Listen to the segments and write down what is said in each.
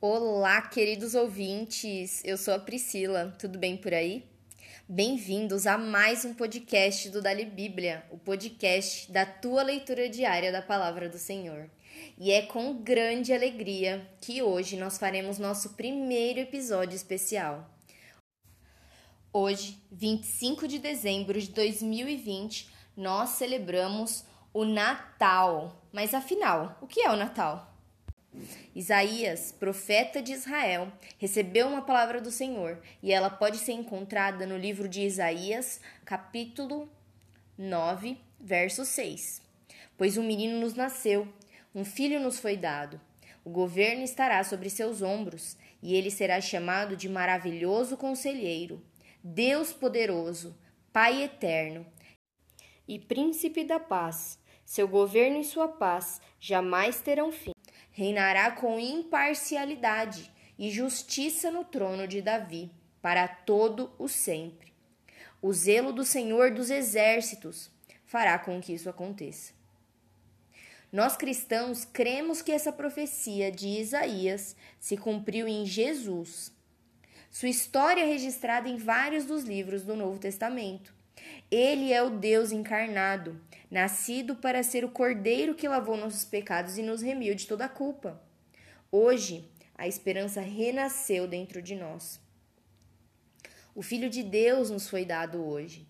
Olá, queridos ouvintes! Eu sou a Priscila, tudo bem por aí? Bem-vindos a mais um podcast do Dali Bíblia, o podcast da tua leitura diária da Palavra do Senhor. E é com grande alegria que hoje nós faremos nosso primeiro episódio especial. Hoje, 25 de dezembro de 2020, nós celebramos o Natal. Mas afinal, o que é o Natal? Isaías, profeta de Israel, recebeu uma palavra do Senhor e ela pode ser encontrada no livro de Isaías, capítulo 9, verso 6. Pois um menino nos nasceu, um filho nos foi dado. O governo estará sobre seus ombros e ele será chamado de maravilhoso conselheiro, Deus poderoso, Pai eterno e príncipe da paz. Seu governo e sua paz jamais terão fim. Reinará com imparcialidade e justiça no trono de Davi, para todo o sempre. O zelo do Senhor dos exércitos fará com que isso aconteça. Nós cristãos cremos que essa profecia de Isaías se cumpriu em Jesus. Sua história é registrada em vários dos livros do Novo Testamento. Ele é o Deus encarnado, nascido para ser o cordeiro que lavou nossos pecados e nos remiu de toda a culpa. Hoje, a esperança renasceu dentro de nós. O Filho de Deus nos foi dado hoje.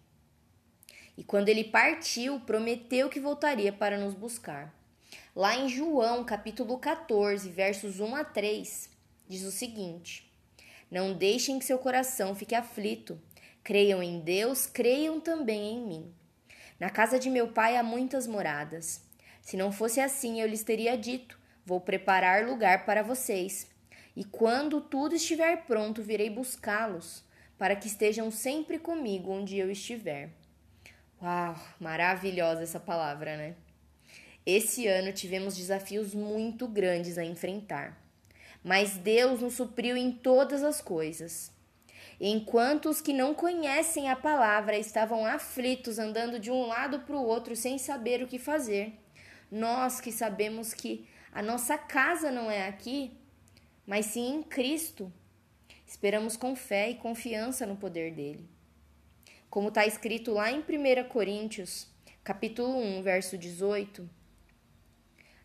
E quando ele partiu, prometeu que voltaria para nos buscar. Lá em João, capítulo 14, versos 1 a 3, diz o seguinte: Não deixem que seu coração fique aflito. Creiam em Deus, creiam também em mim. Na casa de meu pai há muitas moradas. Se não fosse assim, eu lhes teria dito: Vou preparar lugar para vocês. E quando tudo estiver pronto, virei buscá-los, para que estejam sempre comigo onde eu estiver. Uau, maravilhosa essa palavra, né? Esse ano tivemos desafios muito grandes a enfrentar, mas Deus nos supriu em todas as coisas. Enquanto os que não conhecem a palavra estavam aflitos, andando de um lado para o outro sem saber o que fazer, nós que sabemos que a nossa casa não é aqui, mas sim em Cristo, esperamos com fé e confiança no poder dele. Como está escrito lá em 1 Coríntios, capítulo 1, verso 18,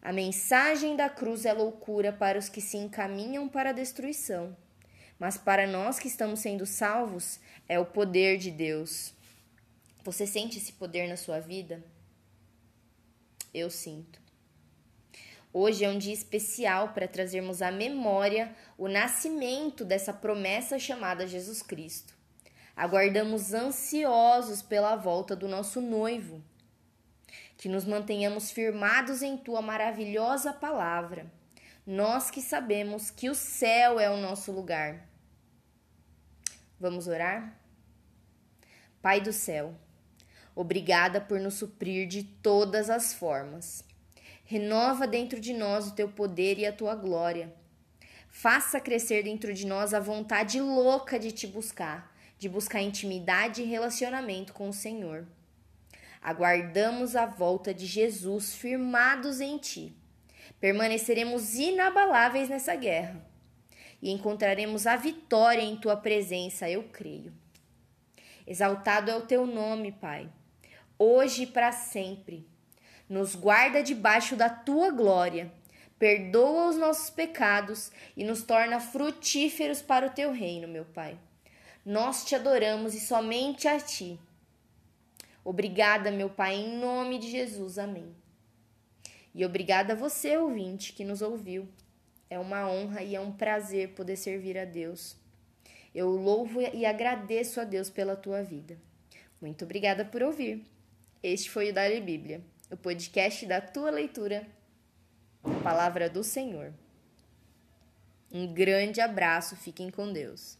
a mensagem da cruz é loucura para os que se encaminham para a destruição mas para nós que estamos sendo salvos, é o poder de Deus. Você sente esse poder na sua vida? Eu sinto. Hoje é um dia especial para trazermos à memória o nascimento dessa promessa chamada Jesus Cristo. Aguardamos ansiosos pela volta do nosso noivo. Que nos mantenhamos firmados em tua maravilhosa palavra. Nós que sabemos que o céu é o nosso lugar Vamos orar? Pai do céu, obrigada por nos suprir de todas as formas. Renova dentro de nós o teu poder e a tua glória. Faça crescer dentro de nós a vontade louca de te buscar, de buscar intimidade e relacionamento com o Senhor. Aguardamos a volta de Jesus firmados em ti. Permaneceremos inabaláveis nessa guerra e encontraremos a vitória em tua presença, eu creio. Exaltado é o teu nome, Pai, hoje e para sempre. Nos guarda debaixo da tua glória, perdoa os nossos pecados e nos torna frutíferos para o teu reino, meu Pai. Nós te adoramos e somente a ti. Obrigada, meu Pai, em nome de Jesus. Amém. E obrigada a você, ouvinte, que nos ouviu. É uma honra e é um prazer poder servir a Deus. Eu louvo e agradeço a Deus pela tua vida. Muito obrigada por ouvir. Este foi o Dali Bíblia, o podcast da tua leitura, a palavra do Senhor. Um grande abraço, fiquem com Deus.